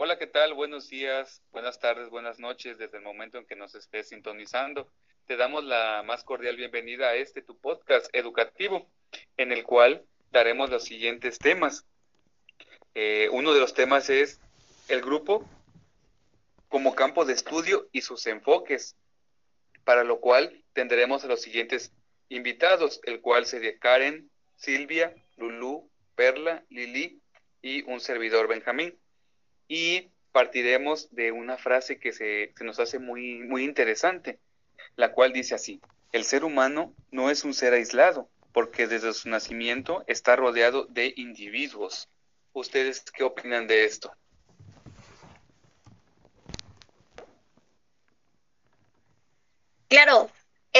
Hola, ¿qué tal? Buenos días, buenas tardes, buenas noches desde el momento en que nos estés sintonizando. Te damos la más cordial bienvenida a este tu podcast educativo, en el cual daremos los siguientes temas. Eh, uno de los temas es el grupo como campo de estudio y sus enfoques, para lo cual tendremos a los siguientes invitados, el cual sería Karen, Silvia, Lulú, Perla, Lili y un servidor Benjamín. Y partiremos de una frase que se, nos hace muy, muy interesante, la cual dice así, el ser humano no es un ser aislado, porque desde su nacimiento está rodeado de individuos. ¿Ustedes qué opinan de esto? Claro,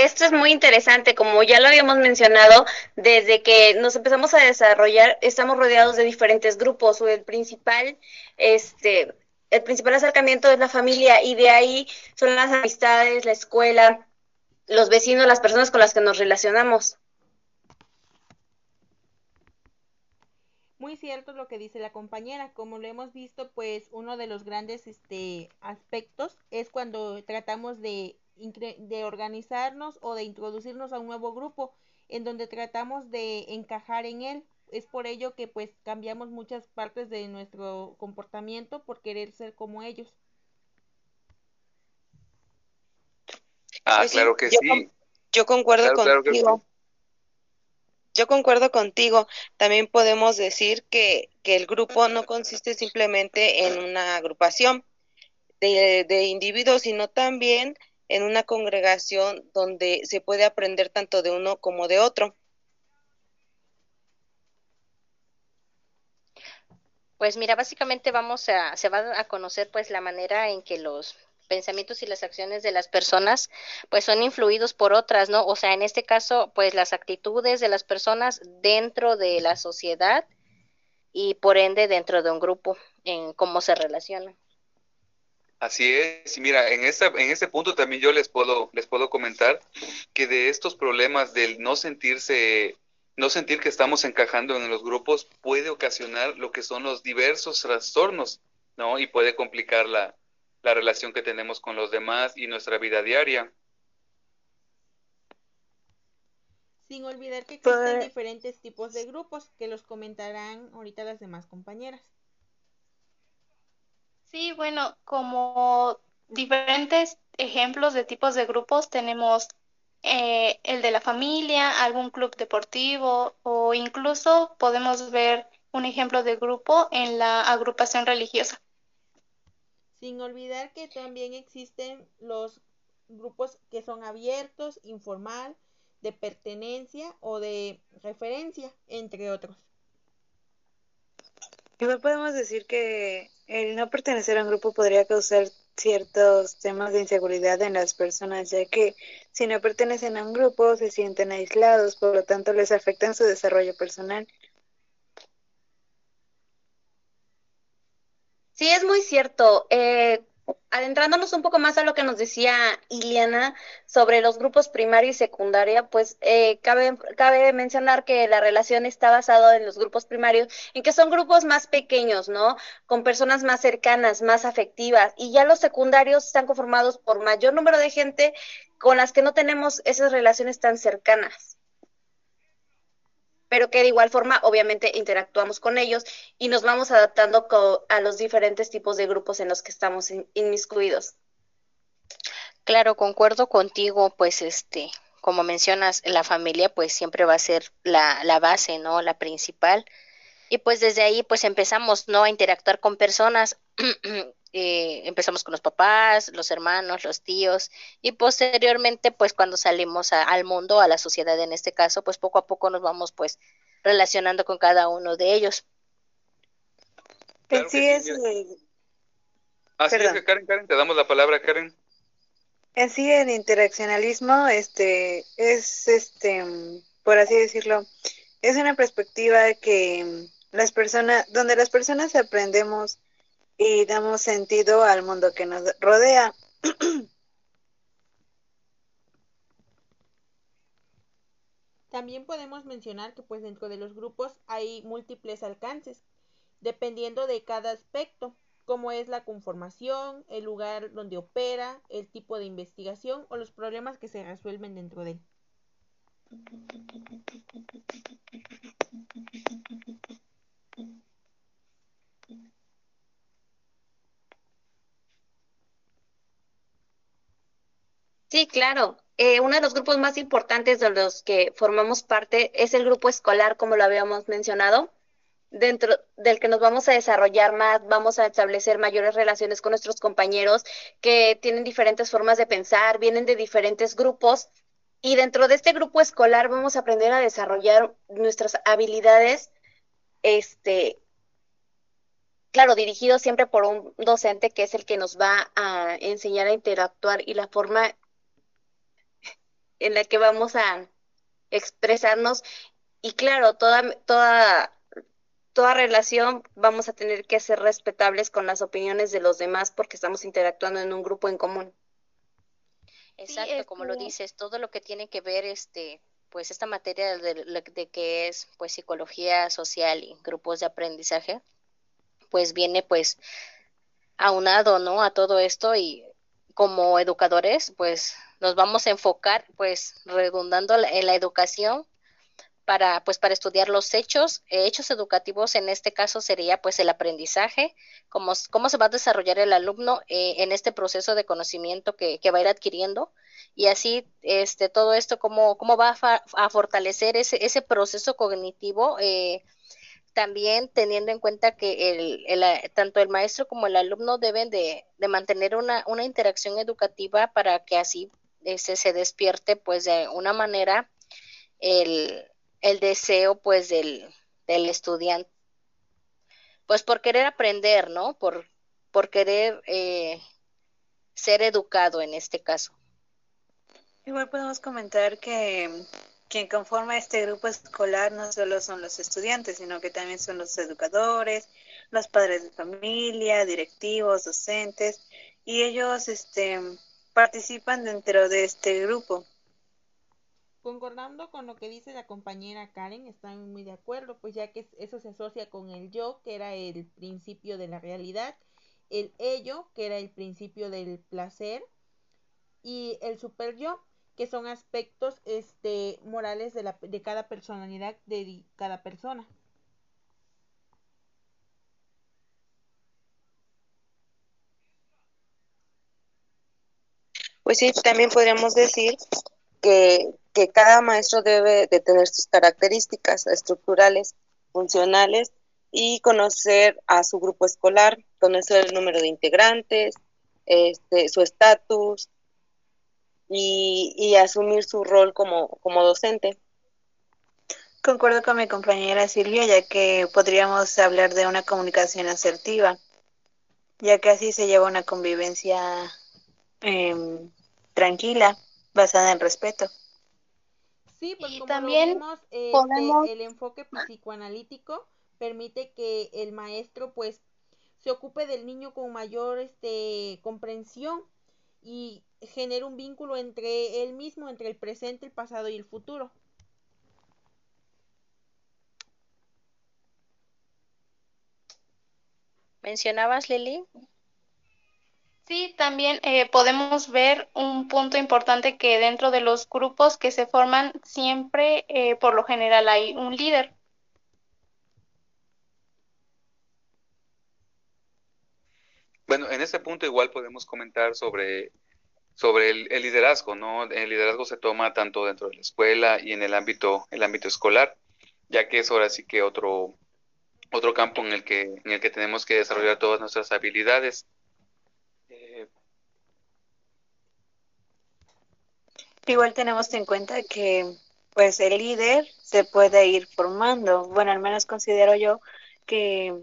esto es muy interesante, como ya lo habíamos mencionado, desde que nos empezamos a desarrollar, estamos rodeados de diferentes grupos, o el principal, este, el principal acercamiento es la familia, y de ahí son las amistades, la escuela, los vecinos, las personas con las que nos relacionamos. Muy cierto lo que dice la compañera, como lo hemos visto, pues uno de los grandes este, aspectos es cuando tratamos de de organizarnos o de introducirnos a un nuevo grupo en donde tratamos de encajar en él. Es por ello que pues cambiamos muchas partes de nuestro comportamiento por querer ser como ellos. Ah, pues claro que sí. Yo concuerdo contigo. Yo concuerdo contigo. También podemos decir que, que el grupo no consiste simplemente en una agrupación de, de individuos, sino también en una congregación donde se puede aprender tanto de uno como de otro. Pues mira, básicamente vamos a, se va a conocer pues la manera en que los pensamientos y las acciones de las personas pues son influidos por otras, ¿no? O sea, en este caso pues las actitudes de las personas dentro de la sociedad y por ende dentro de un grupo en cómo se relacionan. Así es, y mira, en esta, en este punto también yo les puedo, les puedo comentar que de estos problemas del no sentirse, no sentir que estamos encajando en los grupos puede ocasionar lo que son los diversos trastornos, ¿no? Y puede complicar la, la relación que tenemos con los demás y nuestra vida diaria. Sin olvidar que existen pues diferentes tipos de grupos que los comentarán ahorita las demás compañeras. Sí, bueno, como diferentes ejemplos de tipos de grupos tenemos eh, el de la familia, algún club deportivo o incluso podemos ver un ejemplo de grupo en la agrupación religiosa. Sin olvidar que también existen los grupos que son abiertos, informal, de pertenencia o de referencia, entre otros. Igual podemos decir que el no pertenecer a un grupo podría causar ciertos temas de inseguridad en las personas, ya que si no pertenecen a un grupo se sienten aislados, por lo tanto les afectan su desarrollo personal. Sí, es muy cierto. Eh, adentrándonos un poco más a lo que nos decía Iliana sobre los grupos primaria y secundaria, pues eh, cabe, cabe mencionar que la relación está basada en los grupos primarios, en que son grupos más pequeños, ¿no? Con personas más cercanas, más afectivas, y ya los secundarios están conformados por mayor número de gente con las que no tenemos esas relaciones tan cercanas pero que de igual forma obviamente interactuamos con ellos y nos vamos adaptando a los diferentes tipos de grupos en los que estamos inmiscuidos. Claro, concuerdo contigo, pues este, como mencionas, la familia pues siempre va a ser la, la base, ¿no? La principal. Y pues desde ahí pues empezamos, ¿no? A interactuar con personas Eh, empezamos con los papás, los hermanos, los tíos y posteriormente pues cuando salimos al mundo, a la sociedad en este caso, pues poco a poco nos vamos pues relacionando con cada uno de ellos. Claro sí es, Así es que Karen, Karen, te damos la palabra, Karen. En sí el interaccionalismo este es este por así decirlo, es una perspectiva que las personas donde las personas aprendemos y damos sentido al mundo que nos rodea. También podemos mencionar que pues dentro de los grupos hay múltiples alcances, dependiendo de cada aspecto. como es la conformación, el lugar donde opera, el tipo de investigación o los problemas que se resuelven dentro de él. Sí, claro. Eh, uno de los grupos más importantes de los que formamos parte es el grupo escolar, como lo habíamos mencionado, dentro del que nos vamos a desarrollar más, vamos a establecer mayores relaciones con nuestros compañeros que tienen diferentes formas de pensar, vienen de diferentes grupos y dentro de este grupo escolar vamos a aprender a desarrollar nuestras habilidades, este, claro, dirigido siempre por un docente que es el que nos va a enseñar a interactuar y la forma en la que vamos a expresarnos y claro, toda, toda, toda relación vamos a tener que ser respetables con las opiniones de los demás porque estamos interactuando en un grupo en común. Exacto, como lo dices, todo lo que tiene que ver este pues esta materia de, de, que es pues psicología social y grupos de aprendizaje, pues viene pues aunado, ¿no? A todo esto y como educadores, pues nos vamos a enfocar, pues, redundando en la educación para, pues, para estudiar los hechos, eh, hechos educativos en este caso sería, pues, el aprendizaje, cómo, cómo se va a desarrollar el alumno eh, en este proceso de conocimiento que, que, va a ir adquiriendo. Y así, este, todo esto, cómo, cómo va a, fortalecer ese, ese proceso cognitivo, eh, también teniendo en cuenta que el, el, tanto el maestro como el alumno deben de, de mantener una, una interacción educativa para que así ese se despierte pues de una manera el, el deseo pues del, del estudiante pues por querer aprender, ¿no? Por, por querer eh, ser educado en este caso. Igual podemos comentar que quien conforma este grupo escolar no solo son los estudiantes, sino que también son los educadores, los padres de familia, directivos, docentes, y ellos este, participan dentro de este grupo. Concordando con lo que dice la compañera Karen, están muy de acuerdo, pues ya que eso se asocia con el yo, que era el principio de la realidad, el ello, que era el principio del placer, y el super yo, que son aspectos este, morales de, la, de cada personalidad de cada persona. Sí, también podríamos decir que, cada maestro debe de tener sus características estructurales, funcionales y conocer a su grupo escolar, conocer el número de integrantes, este, su estatus y, y, asumir su rol como, como docente. Concuerdo con mi compañera Silvia, ya que podríamos hablar de una comunicación asertiva, ya que así se lleva una convivencia eh, tranquila, basada en respeto. Sí, pues como también vemos, este, el enfoque psicoanalítico permite que el maestro pues se ocupe del niño con mayor este comprensión y genere un vínculo entre él mismo, entre el presente, el pasado y el futuro. ¿Mencionabas, Lili? Sí, también eh, podemos ver un punto importante que dentro de los grupos que se forman siempre, eh, por lo general, hay un líder. Bueno, en ese punto igual podemos comentar sobre, sobre el, liderazgo, ¿no? El liderazgo se toma tanto dentro de la escuela y en el ámbito, el ámbito escolar, ya que es ahora sí que otro, otro campo en el que, en el que tenemos que desarrollar todas nuestras habilidades Igual tenemos en cuenta que pues el líder se puede ir formando. Bueno, al menos considero yo que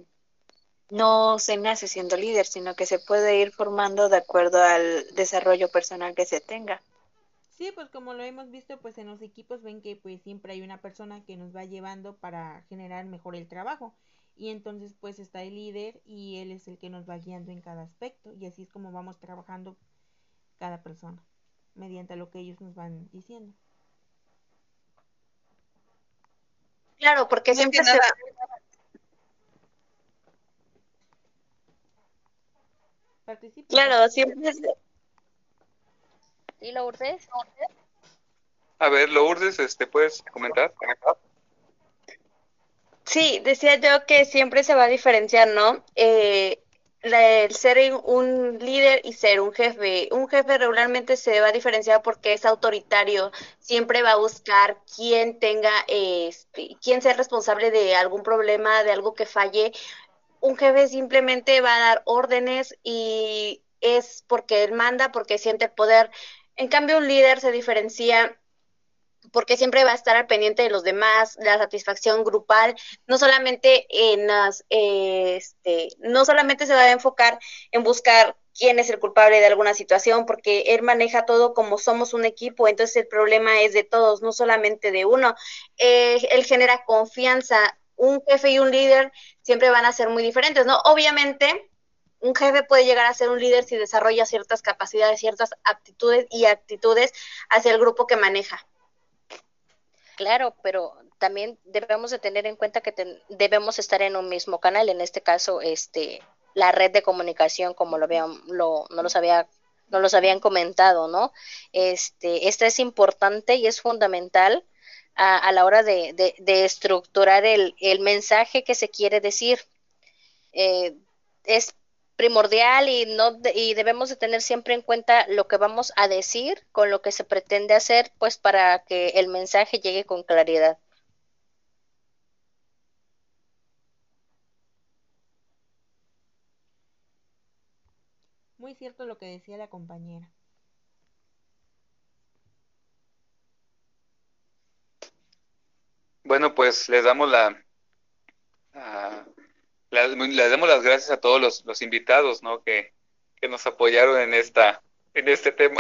no se nace siendo líder, sino que se puede ir formando de acuerdo al desarrollo personal que se tenga. Sí, pues como lo hemos visto, pues en los equipos ven que pues siempre hay una persona que nos va llevando para generar mejor el trabajo. Y entonces pues está el líder y él es el que nos va guiando en cada aspecto. Y así es como vamos trabajando cada persona mediante lo que ellos nos van diciendo. Claro, porque siempre se participen. Claro, siempre es... ¿Y Lourdes? A ver, Lourdes, este, ¿puedes comentar? Sí, decía yo que siempre se va a diferenciar, ¿no? Eh, el ser un líder y ser un jefe. Un jefe regularmente se va a diferenciar porque es autoritario, siempre va a buscar quién tenga, este, quién sea responsable de algún problema, de algo que falle. Un jefe simplemente va a dar órdenes y es porque él manda, porque siente el poder. En cambio, un líder se diferencia porque siempre va a estar al pendiente de los demás, la satisfacción grupal, no solamente en las, este, no solamente se va a enfocar en buscar quién es el culpable de alguna situación, porque él maneja todo como somos un equipo, entonces el problema es de todos, no solamente de uno. Eh, él genera confianza, un jefe y un líder siempre van a ser muy diferentes, ¿no? Obviamente, un jefe puede llegar a ser un líder si desarrolla ciertas capacidades, ciertas aptitudes y actitudes hacia el grupo que maneja. Claro, pero también debemos de tener en cuenta que debemos estar en un mismo canal, en este caso, este, la red de comunicación, como lo habían, lo, no los había, no los habían comentado, ¿no? Este, esta es importante y es fundamental a, la hora de, de, de estructurar el, el, mensaje que se quiere decir. Eh, es primordial y no y debemos de tener siempre en cuenta lo que vamos a decir con lo que se pretende hacer pues para que el mensaje llegue con claridad. Muy cierto lo que decía la compañera. Bueno, pues les damos la, le damos las gracias a todos los, los invitados, ¿no? Que, que nos apoyaron en esta, en este tema.